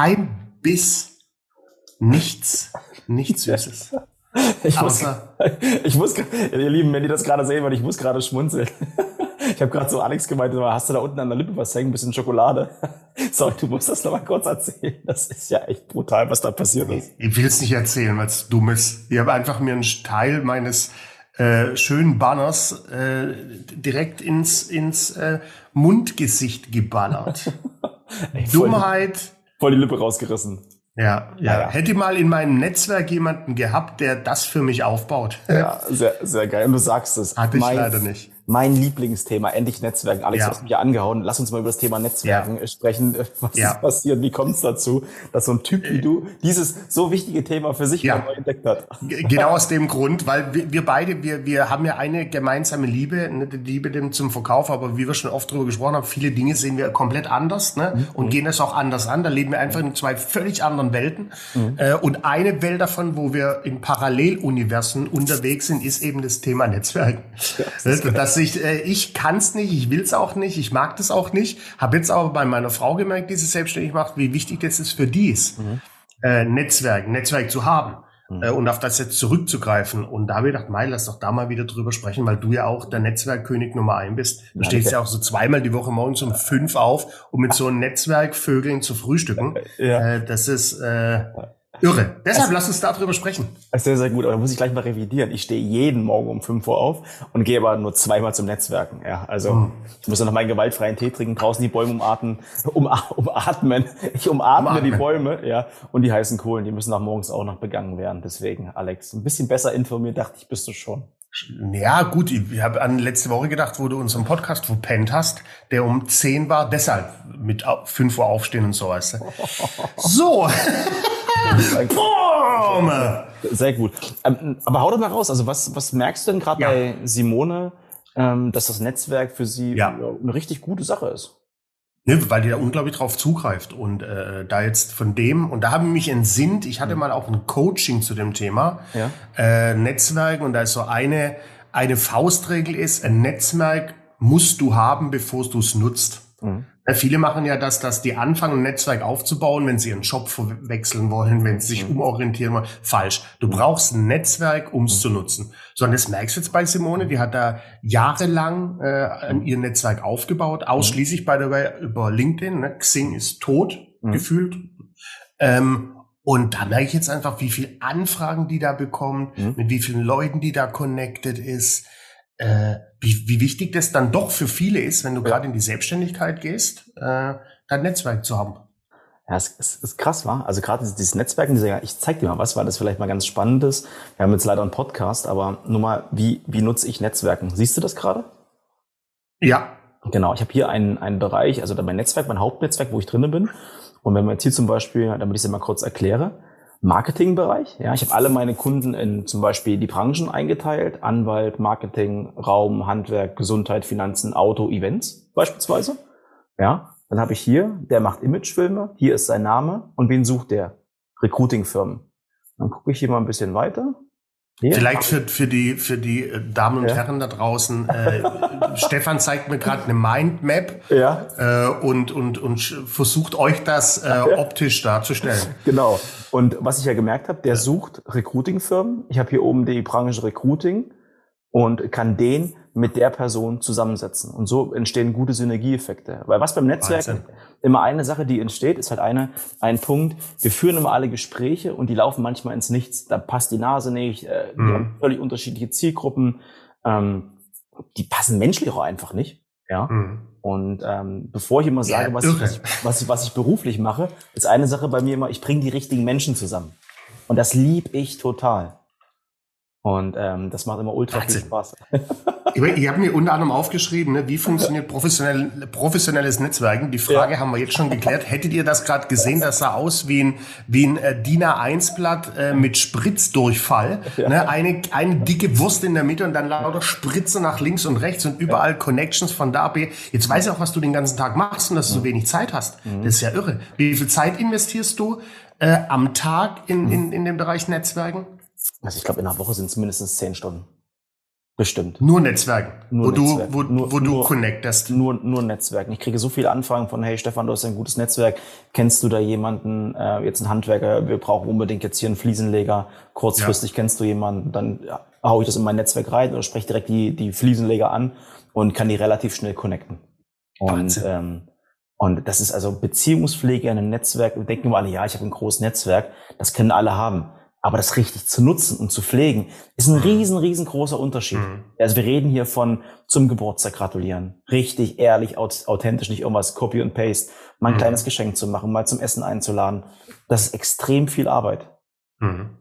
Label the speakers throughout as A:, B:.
A: kein Biss, nichts, nichts Süßes.
B: Ich muss, ich muss, ihr Lieben, wenn ihr das gerade sehen wollt, ich muss gerade schmunzeln. Ich habe gerade so Alex gemeint, hast du da unten an der Lippe was hängen, ein bisschen Schokolade? Sorry, du musst das noch mal kurz erzählen. Das ist ja echt brutal, was da passiert ist.
A: Ich will es nicht erzählen, weil es dumm ist. Ich habe einfach mir einen Teil meines äh, schönen Banners äh, direkt ins, ins äh, Mundgesicht geballert. Ey, Dummheit.
B: Voll die, Lippe rausgerissen.
A: Ja, ja, ja. Hätte mal in meinem Netzwerk jemanden gehabt, der das für mich aufbaut.
B: Ja, sehr, sehr geil. Und du sagst es.
A: Hatte ich leider nicht
B: mein Lieblingsthema, endlich Netzwerken. Alex, ja. du hast mich ja angehauen. Lass uns mal über das Thema Netzwerken ja. sprechen. Was ja. ist passiert? Wie kommt es dazu, dass so ein Typ wie du dieses so wichtige Thema für sich ja. neu entdeckt hat?
A: Genau aus dem Grund, weil wir, wir beide, wir, wir haben ja eine gemeinsame Liebe, nicht die Liebe zum Verkauf, aber wie wir schon oft drüber gesprochen haben, viele Dinge sehen wir komplett anders ne? Mhm. und gehen das auch anders an. Da leben wir einfach in zwei völlig anderen Welten. Mhm. Äh, und eine Welt davon, wo wir in Paralleluniversen unterwegs sind, ist eben das Thema Netzwerken. das, das ich, äh, ich kann es nicht, ich will es auch nicht, ich mag das auch nicht. Habe jetzt aber bei meiner Frau gemerkt, die sich selbstständig macht, wie wichtig das ist für dies, mhm. äh, Netzwerk, Netzwerk zu haben mhm. äh, und auf das jetzt zurückzugreifen. Und da habe ich gedacht, Mai, lass doch da mal wieder drüber sprechen, weil du ja auch der Netzwerkkönig Nummer ein bist. Du stehst ja auch so zweimal die Woche morgens um fünf auf, um mit so einem Netzwerkvögeln zu frühstücken. Ja. Äh, das ist äh, Irre. Deshalb also, lass uns darüber sprechen.
B: Sehr, sehr gut. Aber da muss ich gleich mal revidieren. Ich stehe jeden Morgen um 5 Uhr auf und gehe aber nur zweimal zum Netzwerken. Ja, also hm. ich muss dann noch meinen gewaltfreien Tee trinken, draußen die Bäume umarten, um, umatmen. Ich umatme umatmen. die Bäume, ja. Und die heißen Kohlen, die müssen nach morgens auch noch begangen werden. Deswegen, Alex, ein bisschen besser informiert, dachte ich, bist du schon.
A: Ja, gut, ich habe an letzte Woche gedacht, wo du unseren Podcast verpennt hast, der um 10 war, deshalb mit 5 Uhr aufstehen und so, weißt du. So.
B: Boom! Sehr gut. Ähm, aber hau doch mal raus. Also was, was merkst du denn gerade ja. bei Simone, ähm, dass das Netzwerk für sie ja. eine richtig gute Sache ist?
A: Ne, weil die da unglaublich drauf zugreift. Und äh, da jetzt von dem, und da habe ich mich entsinnt, ich hatte mhm. mal auch ein Coaching zu dem Thema, ja. äh, Netzwerken, und da ist so eine, eine Faustregel ist, ein Netzwerk musst du haben, bevor du es nutzt. Mhm. Ja, viele machen ja das, dass die anfangen, ein Netzwerk aufzubauen, wenn sie ihren Job wechseln wollen, wenn sie sich mhm. umorientieren wollen. Falsch. Du mhm. brauchst ein Netzwerk, um es mhm. zu nutzen. So, und das merkst du jetzt bei Simone, die hat da jahrelang äh, ihr Netzwerk aufgebaut, ausschließlich by the way über LinkedIn. Ne? Xing ist tot, mhm. gefühlt. Ähm, und da merke ich jetzt einfach, wie viel Anfragen die da bekommt, mhm. mit wie vielen Leuten die da connected ist äh, wie, wie wichtig das dann doch für viele ist, wenn du gerade in die Selbstständigkeit gehst, äh, dein Netzwerk zu haben.
B: Ja, es ist, ist krass, war. Also gerade dieses Netzwerken, diese, ich zeig dir mal was, weil das vielleicht mal ganz spannend ist. Wir haben jetzt leider einen Podcast, aber nur mal, wie, wie nutze ich Netzwerken? Siehst du das gerade?
A: Ja.
B: Genau, ich habe hier einen, einen Bereich, also mein Netzwerk, mein Hauptnetzwerk, wo ich drinnen bin. Und wenn man jetzt hier zum Beispiel, damit ich es mal kurz erkläre, Marketingbereich. Ja, ich habe alle meine Kunden in zum Beispiel die Branchen eingeteilt. Anwalt, Marketing, Raum, Handwerk, Gesundheit, Finanzen, Auto, Events beispielsweise. Ja, dann habe ich hier, der macht Imagefilme, hier ist sein Name und wen sucht der? Recruitingfirmen. Dann gucke ich hier mal ein bisschen weiter.
A: Ja. Vielleicht für, für, die, für die äh, Damen und ja. Herren da draußen. Äh, Stefan zeigt mir gerade eine Mindmap ja. äh, und, und, und versucht euch das äh, optisch darzustellen.
B: Genau. Und was ich ja gemerkt habe, der sucht Recruiting-Firmen. Ich habe hier oben die Branche Recruiting und kann den mit der Person zusammensetzen. Und so entstehen gute Synergieeffekte. Weil was beim Netzwerk Wahnsinn. immer eine Sache, die entsteht, ist halt eine, ein Punkt, wir führen immer alle Gespräche und die laufen manchmal ins Nichts. Da passt die Nase nicht, äh, mhm. haben völlig unterschiedliche Zielgruppen, ähm, die passen menschlich auch einfach nicht. Ja. Mhm. Und ähm, bevor ich immer sage, ja, was, ich, was, ich, was, ich, was ich beruflich mache, ist eine Sache bei mir immer, ich bringe die richtigen Menschen zusammen. Und das lieb ich total. Und ähm, das macht immer ultra Wahnsinn. viel Spaß.
A: ich, ich habe mir unter anderem aufgeschrieben, ne, wie funktioniert professionell, professionelles Netzwerken. Die Frage ja. haben wir jetzt schon geklärt. Hättet ihr das gerade gesehen? Das sah aus wie ein, wie ein äh, DIN A1-Blatt äh, mit Spritzdurchfall. Ja. Ne, eine, eine dicke Wurst in der Mitte und dann lauter Spritze nach links und rechts und überall ja. Connections von da B. Jetzt weiß ich auch, was du den ganzen Tag machst und dass du so wenig Zeit hast. Mhm. Das ist ja irre. Wie viel Zeit investierst du äh, am Tag in, in, in dem Bereich Netzwerken?
B: Also ich glaube, in einer Woche sind es mindestens zehn Stunden. Bestimmt.
A: Nur Netzwerken, nur wo Netzwerken. du, wo, nur, wo du nur, connectest.
B: Nur, nur Netzwerken. Ich kriege so viele Anfragen von, hey Stefan, du hast ein gutes Netzwerk. Kennst du da jemanden, äh, jetzt einen Handwerker, wir brauchen unbedingt jetzt hier einen Fliesenleger. Kurzfristig ja. kennst du jemanden, dann ja, hau ich das in mein Netzwerk rein oder spreche direkt die, die Fliesenleger an und kann die relativ schnell connecten. Und, ähm, und das ist also Beziehungspflege in einem Netzwerk. Wir denken immer alle, ja, ich habe ein großes Netzwerk. Das können alle haben. Aber das richtig zu nutzen und zu pflegen, ist ein mhm. riesen, riesengroßer Unterschied. Mhm. Also wir reden hier von zum Geburtstag gratulieren. Richtig, ehrlich, authentisch, nicht irgendwas Copy und Paste. Mal ein mhm. kleines Geschenk zu machen, mal zum Essen einzuladen. Das ist extrem viel Arbeit. Mhm.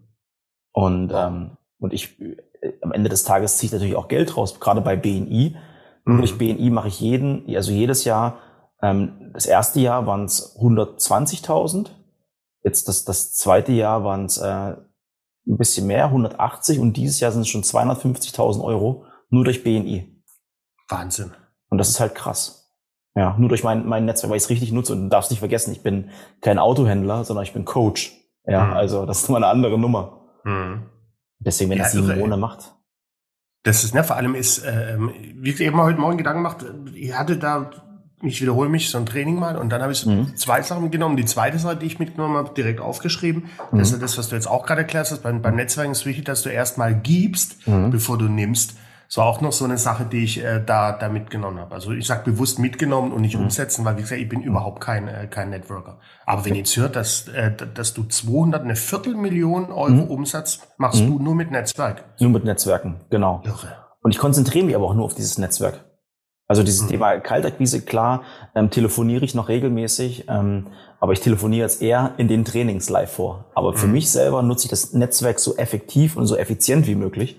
B: Und, ähm, und ich, äh, am Ende des Tages ziehe ich natürlich auch Geld raus, gerade bei BNI. Mhm. Durch BNI mache ich jeden, also jedes Jahr, ähm, das erste Jahr waren es 120.000. Jetzt das, das zweite Jahr waren es äh, ein bisschen mehr, 180 und dieses Jahr sind es schon 250.000 Euro nur durch BNI.
A: Wahnsinn.
B: Und das ist halt krass. Ja, nur durch mein, mein Netzwerk, weil ich es richtig nutze. Und du darfst nicht vergessen, ich bin kein Autohändler, sondern ich bin Coach. Ja, mhm. also das ist immer eine andere Nummer. Mhm. Deswegen, wenn ja, das sieben Monate macht.
A: Das ist, ne, vor allem ist, ähm, wie ich eben heute Morgen Gedanken gemacht, ich hatte da ich wiederhole mich, so ein Training mal. Und dann habe ich mhm. zwei Sachen mitgenommen. Die zweite Sache, die ich mitgenommen habe, direkt aufgeschrieben. Mhm. Das ist das, was du jetzt auch gerade erklärt hast. Beim, beim Netzwerken ist wichtig, dass du erstmal gibst, mhm. bevor du nimmst. So auch noch so eine Sache, die ich äh, da, da mitgenommen habe. Also ich sage bewusst mitgenommen und nicht mhm. umsetzen, weil wie gesagt, ich bin überhaupt kein, äh, kein Networker. Aber wenn ihr jetzt hört, dass, äh, dass du 200, eine Viertelmillion Euro mhm. Umsatz machst du
B: mhm.
A: nur mit Netzwerk.
B: Nur mit Netzwerken, genau. Irre. Und ich konzentriere mich aber auch nur auf dieses Netzwerk. Also dieses mhm. Thema Kaltakquise, klar, ähm, telefoniere ich noch regelmäßig, ähm, aber ich telefoniere jetzt eher in den Trainings live vor. Aber für mhm. mich selber nutze ich das Netzwerk so effektiv und so effizient wie möglich.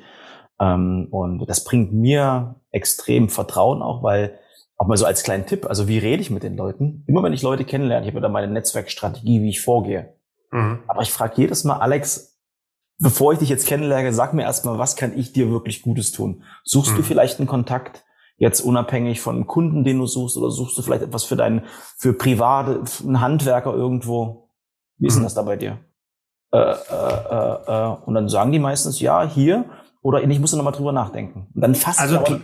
B: Ähm, und das bringt mir extrem Vertrauen auch, weil auch mal so als kleinen Tipp, also wie rede ich mit den Leuten? Immer wenn ich Leute kennenlerne, ich habe da meine Netzwerkstrategie, wie ich vorgehe. Mhm. Aber ich frage jedes Mal, Alex, bevor ich dich jetzt kennenlerne, sag mir erstmal, was kann ich dir wirklich Gutes tun? Suchst du mhm. vielleicht einen Kontakt? Jetzt unabhängig von Kunden, den du suchst, oder suchst du vielleicht etwas für deinen, für private, einen Handwerker irgendwo? Wie ist denn mhm. das da bei dir? Äh, äh, äh, äh, und dann sagen die meistens, ja, hier, oder ich muss nochmal drüber nachdenken. Und dann fast.
A: Also, aber,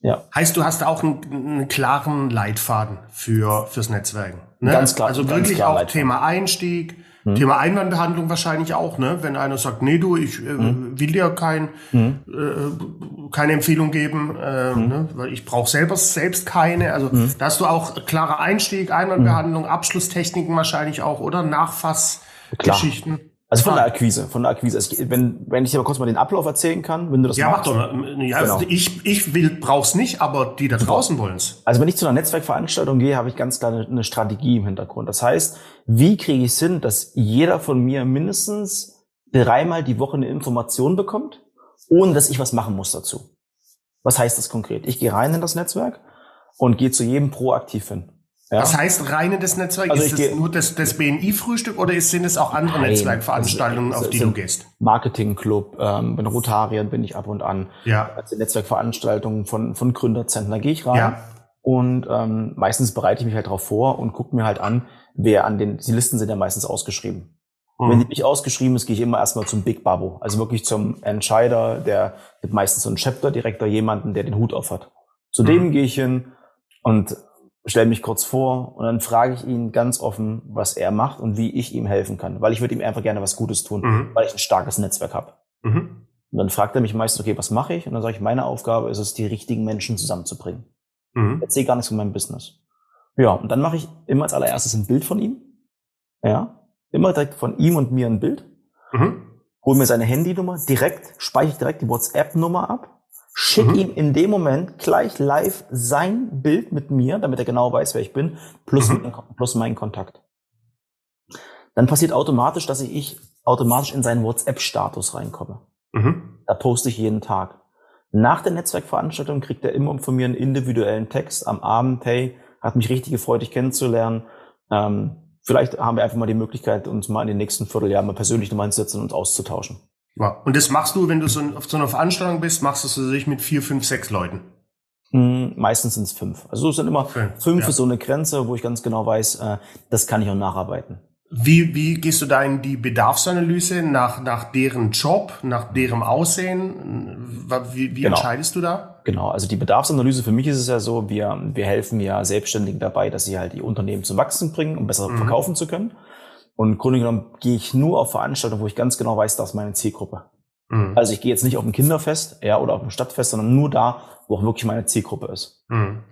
A: ja. heißt, du hast auch einen, einen klaren Leitfaden für, fürs Netzwerken. Ne? Ganz klar. Also wirklich klar auch Leitfaden. Thema Einstieg, hm. Thema Einwandbehandlung wahrscheinlich auch, ne? Wenn einer sagt, nee, du, ich äh, hm. will dir kein, hm. äh, keine Empfehlung geben, äh, ne? weil ich brauche selber selbst keine. Also hm. da hast du auch klarer Einstieg, Einwandbehandlung, hm. Abschlusstechniken wahrscheinlich auch, oder? Nachfassgeschichten.
B: Also von der Akquise, von der Akquise. Also wenn, wenn ich dir aber kurz mal den Ablauf erzählen kann, wenn du das
A: ja, machst. Ja, mach doch mal. Ja, genau. ich, ich will, brauch's nicht, aber die da draußen wollen's.
B: Also wenn ich zu einer Netzwerkveranstaltung gehe, habe ich ganz klar eine, eine Strategie im Hintergrund. Das heißt, wie kriege ich es hin, dass jeder von mir mindestens dreimal die Woche eine Information bekommt, ohne dass ich was machen muss dazu? Was heißt das konkret? Ich gehe rein in das Netzwerk und gehe zu jedem proaktiv hin.
A: Ja. Was heißt reine das Netzwerk? Also ist es nur das, das BNI-Frühstück oder sind es auch andere Nein, Netzwerkveranstaltungen, auf die du gehst?
B: Marketingclub, ähm, bin Rotarian bin ich ab und an. Ja. Also Netzwerkveranstaltungen von, von Gründerzentren, da gehe ich rein. Ja. Und ähm, meistens bereite ich mich halt darauf vor und gucke mir halt an, wer an den, die Listen sind ja meistens ausgeschrieben. Mhm. Wenn die nicht ausgeschrieben ist, gehe ich immer erstmal zum Big Babo. Also wirklich zum Entscheider, der gibt meistens so einen Chapter-Direktor, jemanden, der den Hut auf hat. Zu mhm. dem gehe ich hin und stelle mich kurz vor und dann frage ich ihn ganz offen, was er macht und wie ich ihm helfen kann, weil ich würde ihm einfach gerne was Gutes tun, mhm. weil ich ein starkes Netzwerk habe. Mhm. Und dann fragt er mich meistens, okay, was mache ich? Und dann sage ich, meine Aufgabe ist es, die richtigen Menschen zusammenzubringen. Mhm. Erzähl gar nichts von meinem Business. Ja, und dann mache ich immer als allererstes ein Bild von ihm. Ja, immer direkt von ihm und mir ein Bild. Mhm. Hol mir seine Handynummer direkt, speichere direkt die WhatsApp-Nummer ab Schick mhm. ihm in dem Moment gleich live sein Bild mit mir, damit er genau weiß, wer ich bin, plus, mhm. plus meinen Kontakt. Dann passiert automatisch, dass ich automatisch in seinen WhatsApp-Status reinkomme. Mhm. Da poste ich jeden Tag. Nach der Netzwerkveranstaltung kriegt er immer von mir einen individuellen Text am Abend, hey, hat mich richtig gefreut, dich kennenzulernen. Ähm, vielleicht haben wir einfach mal die Möglichkeit, uns mal in den nächsten Vierteljahren mal persönlich nochmal hinzusetzen und uns auszutauschen.
A: Ja. Und das machst du, wenn du so auf so einer Veranstaltung bist, machst du es sich mit vier, fünf, sechs Leuten?
B: Hm, meistens sind es fünf. Also es sind immer okay. fünf ja. ist so eine Grenze, wo ich ganz genau weiß, äh, das kann ich auch nacharbeiten.
A: Wie, wie gehst du da in die Bedarfsanalyse nach, nach deren Job, nach deren Aussehen? Wie, wie genau. entscheidest du da?
B: Genau, also die Bedarfsanalyse für mich ist es ja so, wir, wir helfen ja Selbstständigen dabei, dass sie halt die Unternehmen zum Wachsen bringen, um besser mhm. verkaufen zu können. Und im Grunde genommen gehe ich nur auf Veranstaltungen, wo ich ganz genau weiß, das ist meine Zielgruppe. Mhm. Also ich gehe jetzt nicht auf ein Kinderfest ja, oder auf ein Stadtfest, sondern nur da, wo auch wirklich meine Zielgruppe ist. Mhm.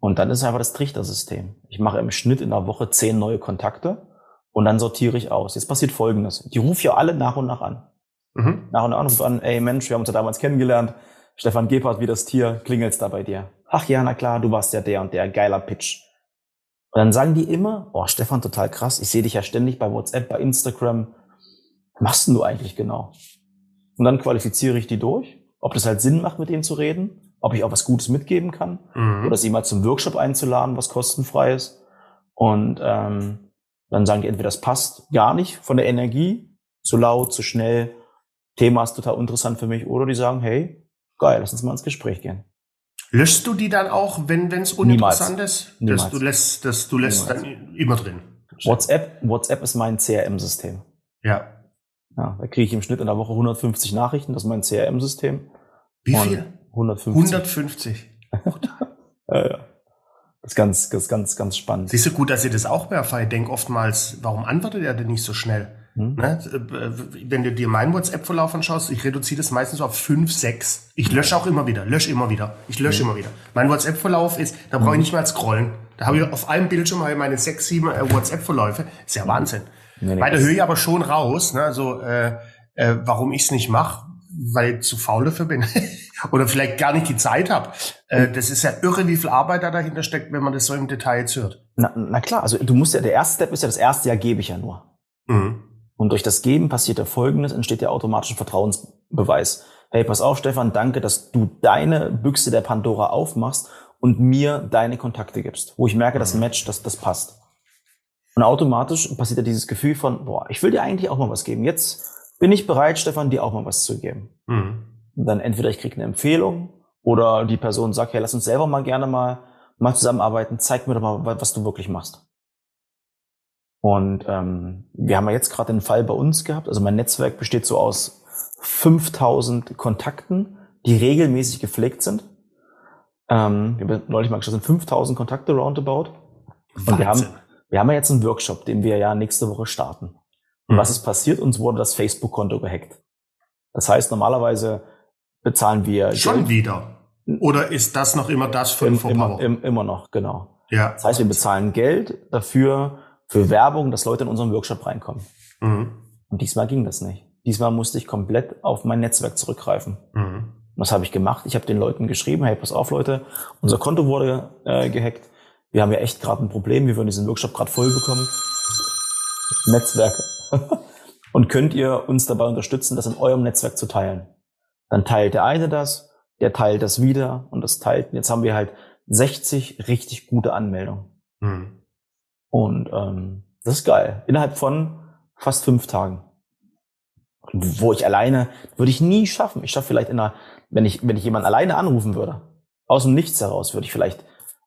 B: Und dann ist es einfach das Trichtersystem. Ich mache im Schnitt in der Woche zehn neue Kontakte und dann sortiere ich aus. Jetzt passiert Folgendes. Die rufen ja alle nach und nach an. Mhm. Nach und nach rufen an, ey Mensch, wir haben uns ja damals kennengelernt. Stefan Gebhardt wie das Tier, klingelt's da bei dir? Ach ja, na klar, du warst ja der und der, geiler Pitch. Und dann sagen die immer, oh Stefan, total krass, ich sehe dich ja ständig bei WhatsApp, bei Instagram. Was machst denn du eigentlich genau? Und dann qualifiziere ich die durch, ob das halt Sinn macht, mit denen zu reden, ob ich auch was Gutes mitgeben kann mhm. oder sie mal zum Workshop einzuladen, was kostenfrei ist. Und ähm, dann sagen die entweder, das passt gar nicht von der Energie, zu laut, zu schnell, Thema ist total interessant für mich, oder die sagen, hey, geil, lass uns mal ins Gespräch gehen.
A: Löschst du die dann auch, wenn es uninteressant Niemals. ist? Niemals. Dass du lässt, dass du lässt dann immer drin.
B: WhatsApp, WhatsApp ist mein CRM-System.
A: Ja.
B: Ja, da kriege ich im Schnitt in der Woche 150 Nachrichten, das ist mein CRM-System.
A: Wie viel?
B: 150.
A: 150.
B: ja, ja. Das ist ganz, ist ganz, ganz spannend.
A: Siehst du gut, dass ihr das auch mehr Ich denke oftmals, warum antwortet er denn nicht so schnell? Hm. Ne? Wenn du dir meinen WhatsApp-Verlauf anschaust, ich reduziere das meistens auf fünf, sechs. Ich lösche auch immer wieder, lösche immer wieder. Ich lösche hm. immer wieder. Mein WhatsApp-Verlauf ist, da brauche ich hm. nicht mehr scrollen. Da habe ich auf einem Bildschirm habe ich meine sechs, sieben äh, WhatsApp-Verläufe. Ist ja Wahnsinn. Nee, nee, da höre ich aber schon raus, ne? also, äh, äh, warum ich es nicht mache, weil ich zu faul dafür bin. oder vielleicht gar nicht die Zeit habe. Äh, das ist ja irre, wie viel Arbeit da dahinter steckt, wenn man das so im Detail jetzt hört.
B: Na, na klar, also du musst ja, der erste Step ist ja, das erste Jahr gebe ich ja nur. Mhm. Und durch das Geben passiert ja Folgendes, entsteht der automatische Vertrauensbeweis. Hey, pass auf, Stefan, danke, dass du deine Büchse der Pandora aufmachst und mir deine Kontakte gibst, wo ich merke, das mhm. Match, das, das passt. Und automatisch passiert ja dieses Gefühl von, boah, ich will dir eigentlich auch mal was geben. Jetzt bin ich bereit, Stefan, dir auch mal was zu geben. Mhm. Und dann entweder ich kriege eine Empfehlung oder die Person sagt, hey, lass uns selber mal gerne mal, mal zusammenarbeiten, zeig mir doch mal, was du wirklich machst. Und ähm, wir haben ja jetzt gerade einen Fall bei uns gehabt. Also mein Netzwerk besteht so aus 5000 Kontakten, die regelmäßig gepflegt sind. Ähm, wir haben neulich mal geschaut, 5000 Kontakte roundabout. Und wir haben, wir haben ja jetzt einen Workshop, den wir ja nächste Woche starten. Und mhm. was ist passiert? Uns wurde das Facebook-Konto gehackt. Das heißt, normalerweise bezahlen wir.
A: Schon Geld. wieder. Oder ist das noch immer das
B: für
A: Im,
B: immer, im, immer noch, genau. Ja. Das heißt, wir bezahlen Geld dafür, für Werbung, dass Leute in unseren Workshop reinkommen. Mhm. Und diesmal ging das nicht. Diesmal musste ich komplett auf mein Netzwerk zurückgreifen. Mhm. Was habe ich gemacht? Ich habe den Leuten geschrieben, hey, pass auf, Leute, unser Konto wurde äh, gehackt. Wir haben ja echt gerade ein Problem, wir würden diesen Workshop gerade voll bekommen. Netzwerk. Und könnt ihr uns dabei unterstützen, das in eurem Netzwerk zu teilen? Dann teilt der eine das, der teilt das wieder und das teilt. Jetzt haben wir halt 60 richtig gute Anmeldungen. Mhm. Und ähm, das ist geil. Innerhalb von fast fünf Tagen. Wo ich alleine, würde ich nie schaffen. Ich schaffe vielleicht in einer, wenn ich, wenn ich jemanden alleine anrufen würde, aus dem Nichts heraus, würde ich vielleicht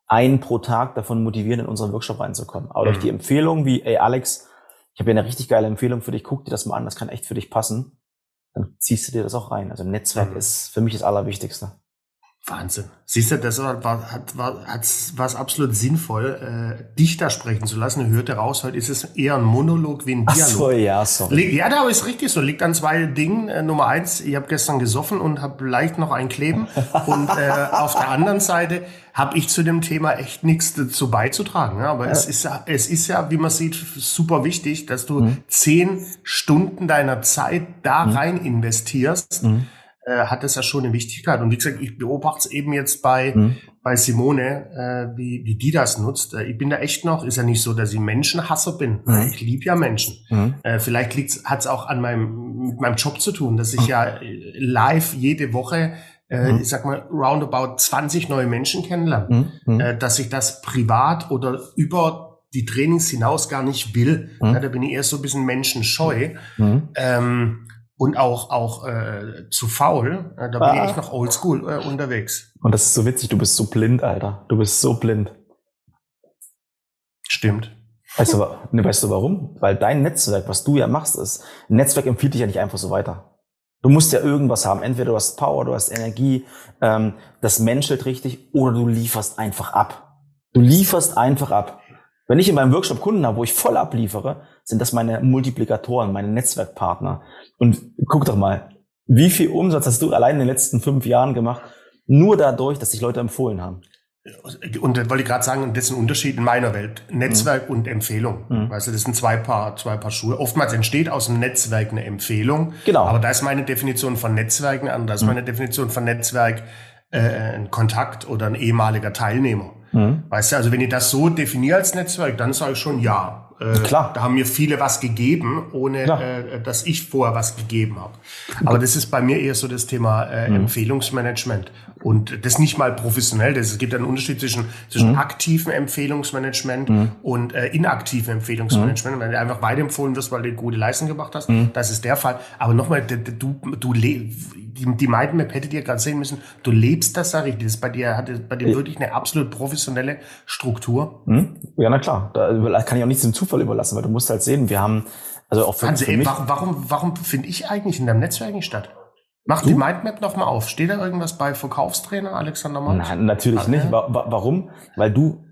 B: einen pro Tag davon motivieren, in unseren Workshop reinzukommen. Aber mhm. durch die Empfehlung wie, ey Alex, ich habe hier eine richtig geile Empfehlung für dich, guck dir das mal an, das kann echt für dich passen, dann ziehst du dir das auch rein. Also Netzwerk mhm. ist für mich das Allerwichtigste.
A: Wahnsinn. Siehst du, das war, hat, war, hat, war es absolut sinnvoll, äh, dich da sprechen zu lassen. Hörte raus, heute ist es eher ein Monolog wie ein Dialog. Ach so,
B: ja, sorry.
A: ja, da ist richtig so. Liegt an zwei Dingen. Äh, Nummer eins, ich habe gestern gesoffen und habe leicht noch ein Kleben. und äh, auf der anderen Seite habe ich zu dem Thema echt nichts dazu beizutragen. Ja, aber ja. es ist ja, es ist ja, wie man sieht, super wichtig, dass du mhm. zehn Stunden deiner Zeit da mhm. rein investierst. Mhm äh, hat das ja schon eine Wichtigkeit. Und wie gesagt, ich beobachte es eben jetzt bei, mhm. bei Simone, äh, wie, wie die das nutzt. Äh, ich bin da echt noch, ist ja nicht so, dass ich Menschenhasser bin. Mhm. Ich liebe ja Menschen. Mhm. Äh, vielleicht hat es auch an meinem, mit meinem Job zu tun, dass ich mhm. ja äh, live jede Woche äh, mhm. ich sag mal, roundabout 20 neue Menschen kennenlerne. Mhm. Äh, dass ich das privat oder über die Trainings hinaus gar nicht will. Ja, da bin ich eher so ein bisschen menschenscheu. Ähm, und auch auch äh, zu faul. Äh, da bin ah. ich noch oldschool äh, unterwegs.
B: Und das ist so witzig, du bist so blind, Alter. Du bist so blind.
A: Stimmt.
B: Weißt du, ne, weißt du warum? Weil dein Netzwerk, was du ja machst, ist, ein Netzwerk empfiehlt dich ja nicht einfach so weiter. Du musst ja irgendwas haben. Entweder du hast Power, du hast Energie, ähm, das menschelt richtig, oder du lieferst einfach ab. Du lieferst einfach ab. Wenn ich in meinem Workshop Kunden habe, wo ich voll abliefere, sind das meine Multiplikatoren, meine Netzwerkpartner. Und guck doch mal, wie viel Umsatz hast du allein in den letzten fünf Jahren gemacht? Nur dadurch, dass sich Leute empfohlen haben.
A: Und da wollte ich gerade sagen, das ist ein Unterschied in meiner Welt. Netzwerk mhm. und Empfehlung. Mhm. Weißt du, das sind zwei Paar, zwei Paar Schuhe. Oftmals entsteht aus dem Netzwerk eine Empfehlung. Genau. Aber da ist meine Definition von Netzwerken an. Da ist mhm. meine Definition von Netzwerk äh, ein Kontakt oder ein ehemaliger Teilnehmer. Mhm. Weißt du, also wenn ich das so definiere als Netzwerk, dann sage ich schon ja. Äh, Klar. Da haben mir viele was gegeben, ohne äh, dass ich vorher was gegeben habe. Aber das ist bei mir eher so das Thema äh, mhm. Empfehlungsmanagement. Und das nicht mal professionell. Das, es gibt einen Unterschied zwischen, zwischen mhm. aktivem Empfehlungsmanagement mhm. und äh, inaktivem Empfehlungsmanagement. Mhm. Wenn du einfach weiterempfohlen wirst, weil du gute Leistung gemacht hast, mhm. das ist der Fall. Aber nochmal, du, du die, die Mindmap hätte dir gerade sehen müssen, du lebst das da richtig. Das ist bei dir, hat bei dir wirklich eine absolut professionelle Struktur.
B: Mhm. Ja, na klar. Da kann ich auch nichts dem Zufall überlassen, weil du musst halt sehen, wir haben, also auch für,
A: Hansi, für ey, warum, warum, warum finde ich eigentlich in deinem Netzwerk nicht statt? Mach du? die Mindmap noch mal auf. Steht da irgendwas bei Verkaufstrainer Alexander Mann?
B: Nein, natürlich Ach, nicht. Wa warum? Weil du,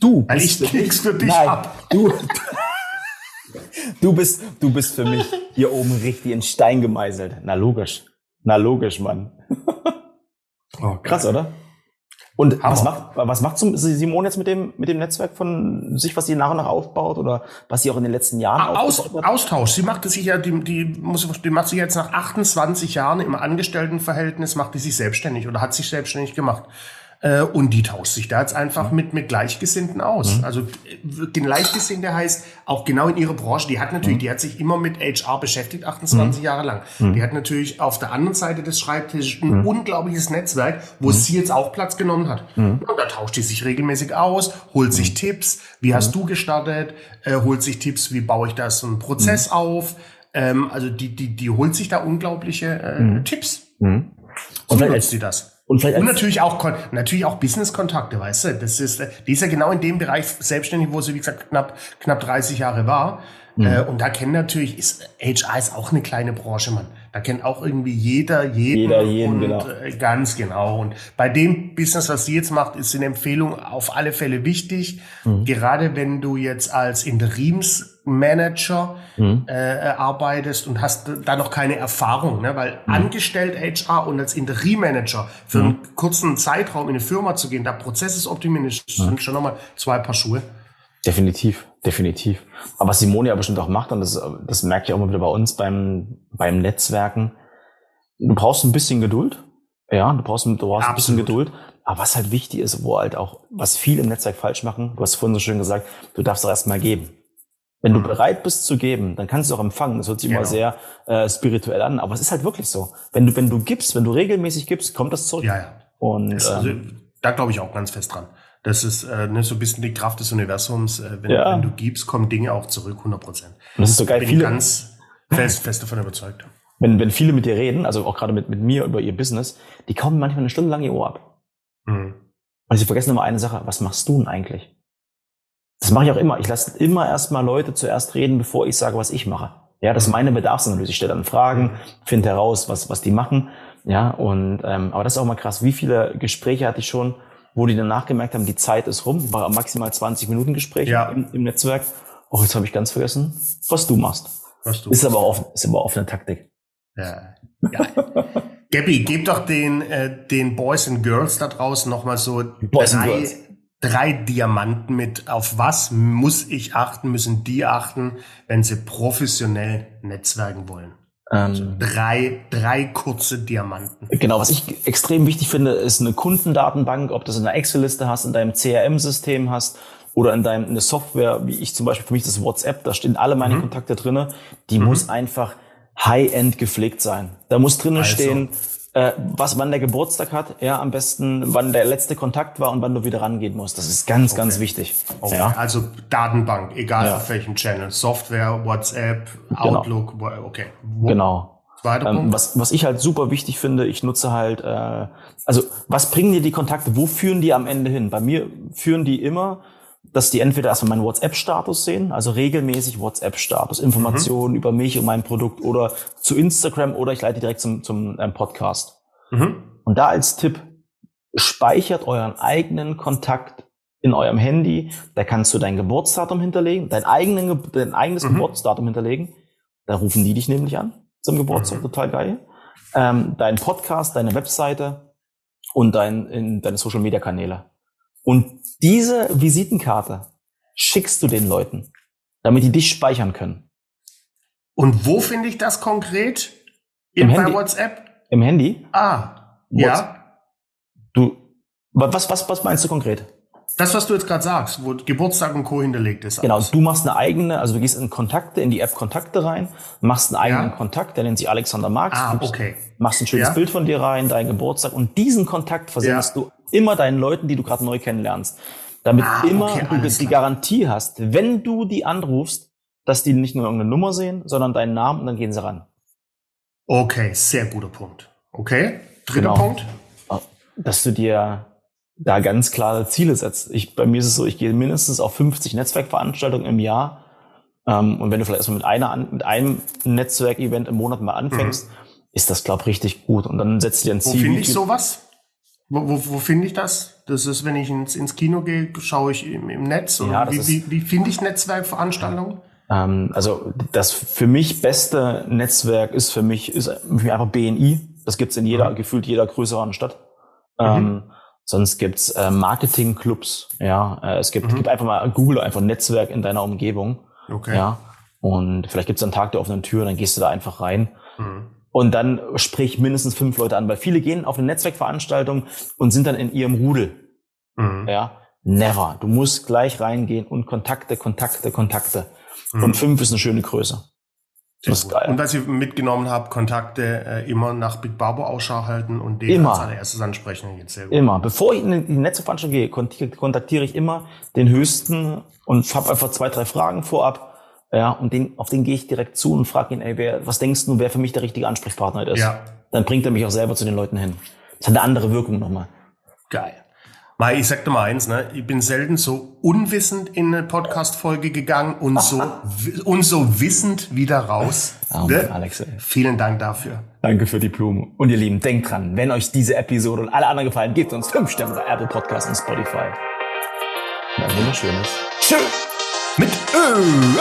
B: du
A: Weil ich nichts für dich Nein, hab.
B: Du, du bist, du bist für mich hier oben richtig in Stein gemeißelt. Na logisch. Na logisch, Mann. Oh, Krass, oder? Und was macht, was macht Simone jetzt mit dem, mit dem Netzwerk von sich, was sie nach und nach aufbaut oder was sie auch in den letzten Jahren
A: Aus? Austausch. Sie macht sich ja, die, die, muss, die macht sich jetzt nach 28 Jahren im Angestelltenverhältnis, macht die sich selbstständig oder hat sich selbstständig gemacht. Äh, und die tauscht sich da jetzt einfach mit, mit Gleichgesinnten aus. Mhm. Also Gleichgesinnte heißt auch genau in ihrer Branche, die hat natürlich, mhm. die hat sich immer mit HR beschäftigt, 28 mhm. Jahre lang. Mhm. Die hat natürlich auf der anderen Seite des Schreibtisches ein mhm. unglaubliches Netzwerk, wo mhm. sie jetzt auch Platz genommen hat. Und da tauscht die sich regelmäßig aus, holt sich Tipps, wie hast du gestartet, äh, holt sich Tipps, wie baue ich das so einen Prozess auf. Ähm, also die, die, die holt sich da unglaubliche äh, Tipps. Und so nutzt sie das. Und, vielleicht und natürlich auch, natürlich auch Business-Kontakte, weißt du? Das ist, die ist ja genau in dem Bereich selbstständig, wo sie, wie gesagt, knapp, knapp 30 Jahre war. Mhm. Äh, und da kennen natürlich, ist, HR ist auch eine kleine Branche, man. Da kennt auch irgendwie jeder jeden.
B: Jeder jeden,
A: und,
B: genau.
A: Äh, ganz genau. Und bei dem Business, was sie jetzt macht, ist eine Empfehlung auf alle Fälle wichtig. Mhm. Gerade wenn du jetzt als Interimsmanager mhm. äh, arbeitest und hast da noch keine Erfahrung, ne? weil mhm. angestellt HR und als Interimmanager für mhm. einen kurzen Zeitraum in eine Firma zu gehen, da Prozesses optimieren, ist, mhm. sind schon nochmal zwei Paar Schuhe.
B: Definitiv, definitiv. Aber was Simone ja bestimmt auch macht, und das, das merke ich auch immer wieder bei uns beim, beim Netzwerken, du brauchst ein bisschen Geduld. Ja, du brauchst, du brauchst ein bisschen Geduld. Aber was halt wichtig ist, wo halt auch, was viele im Netzwerk falsch machen, du hast vorhin so schön gesagt, du darfst doch erstmal geben. Wenn du mhm. bereit bist zu geben, dann kannst du auch empfangen. Das hört sich genau. immer sehr äh, spirituell an, aber es ist halt wirklich so. Wenn du, wenn du gibst, wenn du regelmäßig gibst, kommt das zurück.
A: Ja, ja. Und also, ähm, da glaube ich auch ganz fest dran. Das ist äh, ne, so ein bisschen die Kraft des Universums. Äh, wenn, ja. wenn, du gibst, kommen Dinge auch zurück, 100 Prozent.
B: Das ist so geil.
A: Bin viele, ganz fest, fest davon überzeugt.
B: Wenn, wenn viele mit dir reden, also auch gerade mit, mit mir über ihr Business, die kommen manchmal eine Stunde lang ihr Ohr ab. Mhm. Und sie vergessen immer eine Sache, was machst du denn eigentlich? Das mache ich auch immer. Ich lasse immer erstmal Leute zuerst reden, bevor ich sage, was ich mache. Ja, das ist meine Bedarfsanalyse. Ich stelle dann Fragen, finde heraus, was, was die machen. Ja, und ähm, aber das ist auch mal krass. Wie viele Gespräche hatte ich schon, wo die danach gemerkt haben, die Zeit ist rum, war maximal 20 Minuten Gespräch ja. im, im, Netzwerk. Oh, jetzt habe ich ganz vergessen, was du machst. Was du ist aber offen, ist aber offene Taktik.
A: Ja. ja. Gabby, gib doch den, äh, den Boys and Girls da draußen nochmal so Boys drei, drei Diamanten mit. Auf was muss ich achten, müssen die achten, wenn sie professionell netzwerken wollen? Also ähm, drei, drei kurze Diamanten.
B: Genau, was ich extrem wichtig finde, ist eine Kundendatenbank, ob du das in der Excel-Liste hast, in deinem CRM-System hast oder in deinem eine Software, wie ich zum Beispiel für mich das WhatsApp, da stehen alle meine mhm. Kontakte drinne. Die mhm. muss einfach High-End gepflegt sein. Da muss drinnen also. stehen, äh, was, wann der Geburtstag hat, ja, am besten, wann der letzte Kontakt war und wann du wieder rangehen musst. Das ist ganz, okay. ganz wichtig.
A: Okay. Ja. Also Datenbank, egal ja. auf welchem Channel, Software, WhatsApp, genau. Outlook, okay.
B: Wo, genau. Ähm, was, was ich halt super wichtig finde, ich nutze halt, äh, also was bringen dir die Kontakte, wo führen die am Ende hin? Bei mir führen die immer dass die entweder erstmal meinen WhatsApp-Status sehen, also regelmäßig WhatsApp-Status, Informationen mhm. über mich und mein Produkt oder zu Instagram oder ich leite direkt zum, zum ähm, Podcast. Mhm. Und da als Tipp, speichert euren eigenen Kontakt in eurem Handy. Da kannst du dein Geburtsdatum hinterlegen, dein, eigenen, dein eigenes mhm. Geburtsdatum hinterlegen. Da rufen die dich nämlich an zum Geburtstag, mhm. total geil. Ähm, dein Podcast, deine Webseite und dein, in, deine Social Media Kanäle. Und diese Visitenkarte schickst du den Leuten, damit die dich speichern können.
A: Und wo finde ich das konkret? In, Im Handy. WhatsApp?
B: Im Handy?
A: Ah, ja.
B: Du, was, was, was meinst du konkret?
A: Das, was du jetzt gerade sagst, wo Geburtstag und Co. hinterlegt ist.
B: Genau, du machst eine eigene, also du gehst in Kontakte, in die App Kontakte rein, machst einen eigenen ja. Kontakt, der nennt sich Alexander Marx.
A: Ah, okay.
B: Machst ein schönes ja. Bild von dir rein, dein Geburtstag und diesen Kontakt versendest ja. du immer deinen Leuten, die du gerade neu kennenlernst. Damit ah, immer okay, du die Garantie hast, wenn du die anrufst, dass die nicht nur irgendeine Nummer sehen, sondern deinen Namen und dann gehen sie ran.
A: Okay, sehr guter Punkt. Okay, dritter genau. Punkt.
B: Dass du dir da ganz klare Ziele setzt. Ich, bei mir ist es so, ich gehe mindestens auf 50 Netzwerkveranstaltungen im Jahr. Ähm, und wenn du vielleicht erstmal mit einer, mit einem Netzwerkevent im Monat mal anfängst, mhm. ist das, glaube ich, richtig gut. Und dann setzt du dir ein
A: Ziel. Wo finde ich sowas? Wo, wo, wo finde ich das? Das ist, wenn ich ins, ins Kino gehe, schaue ich im, im Netz. Oder ja, wie, wie, wie finde ich Netzwerkveranstaltungen?
B: Ähm, also das für mich beste Netzwerk ist für mich ist einfach BNI. Das gibt's in jeder, mhm. gefühlt jeder größeren Stadt. Mhm. Ähm, Sonst gibt's äh, Marketingclubs, ja. Äh, es gibt, mhm. gibt einfach mal Google einfach Netzwerk in deiner Umgebung. Okay. Ja. Und vielleicht gibt's einen Tag der offenen Tür, dann gehst du da einfach rein. Und dann sprich mindestens fünf Leute an, weil viele gehen auf eine Netzwerkveranstaltung und sind dann in ihrem Rudel. Mhm. Ja. Never. Du musst gleich reingehen und Kontakte, Kontakte, Kontakte. Mhm. Und fünf ist eine schöne Größe.
A: Das ist geil. Und was ich mitgenommen habe, Kontakte äh, immer nach Big Barbo Ausschau halten und den immer. als allererstes ansprechen.
B: Jetzt sehr gut. Immer. Bevor ich in die Netzveranstaltung gehe, kontaktiere ich immer den Höchsten und habe einfach zwei, drei Fragen vorab. Ja, und den, auf den gehe ich direkt zu und frage ihn, ey, wer, was denkst du, wer für mich der richtige Ansprechpartner ist? Ja. Dann bringt er mich auch selber zu den Leuten hin. Das hat eine andere Wirkung nochmal.
A: Geil. Mal, ich sag dir mal eins, ne? Ich bin selten so unwissend in eine Podcast-Folge gegangen und so, und so wissend wieder raus.
B: Oh, ne? Alex, ey.
A: Vielen Dank dafür.
B: Danke für die Blume. Und ihr Lieben, denkt dran, wenn euch diese Episode und alle anderen gefallen, gebt uns fünf Sterne bei Apple Podcasts und Spotify. Ein wunderschönes.
A: Tschüss. Mit Ö.